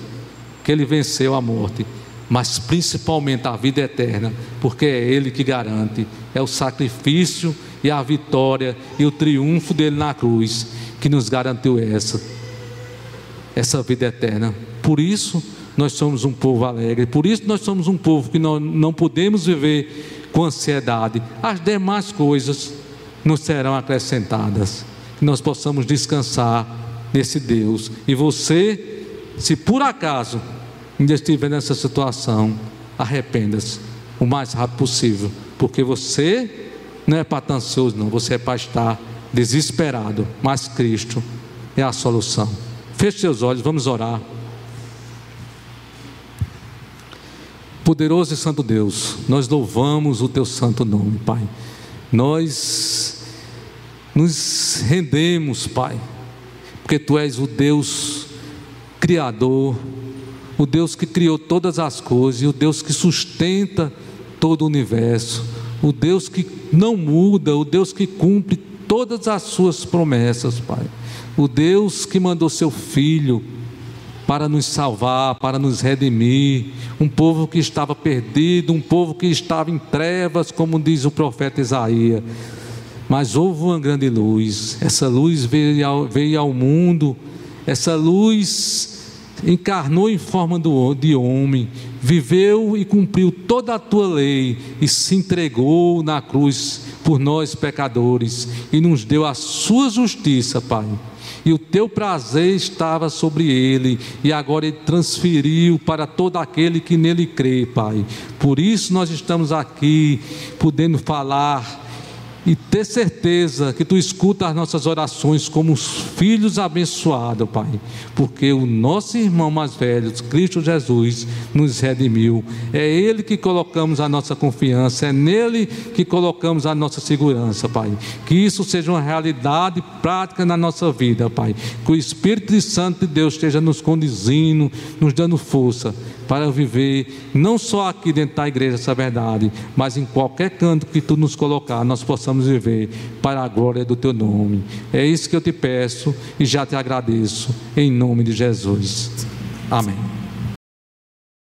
que ele venceu a morte, mas principalmente a vida eterna, porque é Ele que garante, é o sacrifício e a vitória e o triunfo dele na cruz que nos garantiu essa, essa vida eterna. Por isso, nós somos um povo alegre, por isso, nós somos um povo que não, não podemos viver com ansiedade, as demais coisas nos serão acrescentadas que nós possamos descansar nesse Deus. E você, se por acaso ainda estiver nessa situação, arrependa-se o mais rápido possível, porque você não é para estar ansioso, não, você é para estar desesperado, mas Cristo é a solução. Feche seus olhos, vamos orar. Poderoso e Santo Deus, nós louvamos o Teu santo nome, Pai. Nós nos rendemos, Pai, porque Tu és o Deus Criador, o Deus que criou todas as coisas, e o Deus que sustenta todo o universo, o Deus que não muda, o Deus que cumpre todas as Suas promessas, Pai, o Deus que mandou Seu Filho para nos salvar, para nos redimir, um povo que estava perdido, um povo que estava em trevas, como diz o profeta Isaías. Mas houve uma grande luz. Essa luz veio ao, veio ao mundo, essa luz encarnou em forma do, de homem, viveu e cumpriu toda a tua lei e se entregou na cruz por nós pecadores e nos deu a sua justiça, Pai. e o teu prazer estava sobre ele, e agora ele transferiu para todo aquele que nele crê, Pai. Por isso nós estamos aqui, podendo falar e ter certeza que tu escuta as nossas orações como filhos abençoados, Pai, porque o nosso irmão mais velho, Cristo Jesus, nos redimiu. É Ele que colocamos a nossa confiança, é nele que colocamos a nossa segurança, Pai. Que isso seja uma realidade prática na nossa vida, Pai. Que o Espírito Santo de Deus esteja nos conduzindo, nos dando força para viver não só aqui dentro da igreja essa verdade, mas em qualquer canto que tu nos colocar, nós possamos viver para a glória do teu nome. É isso que eu te peço e já te agradeço em nome de Jesus. Amém.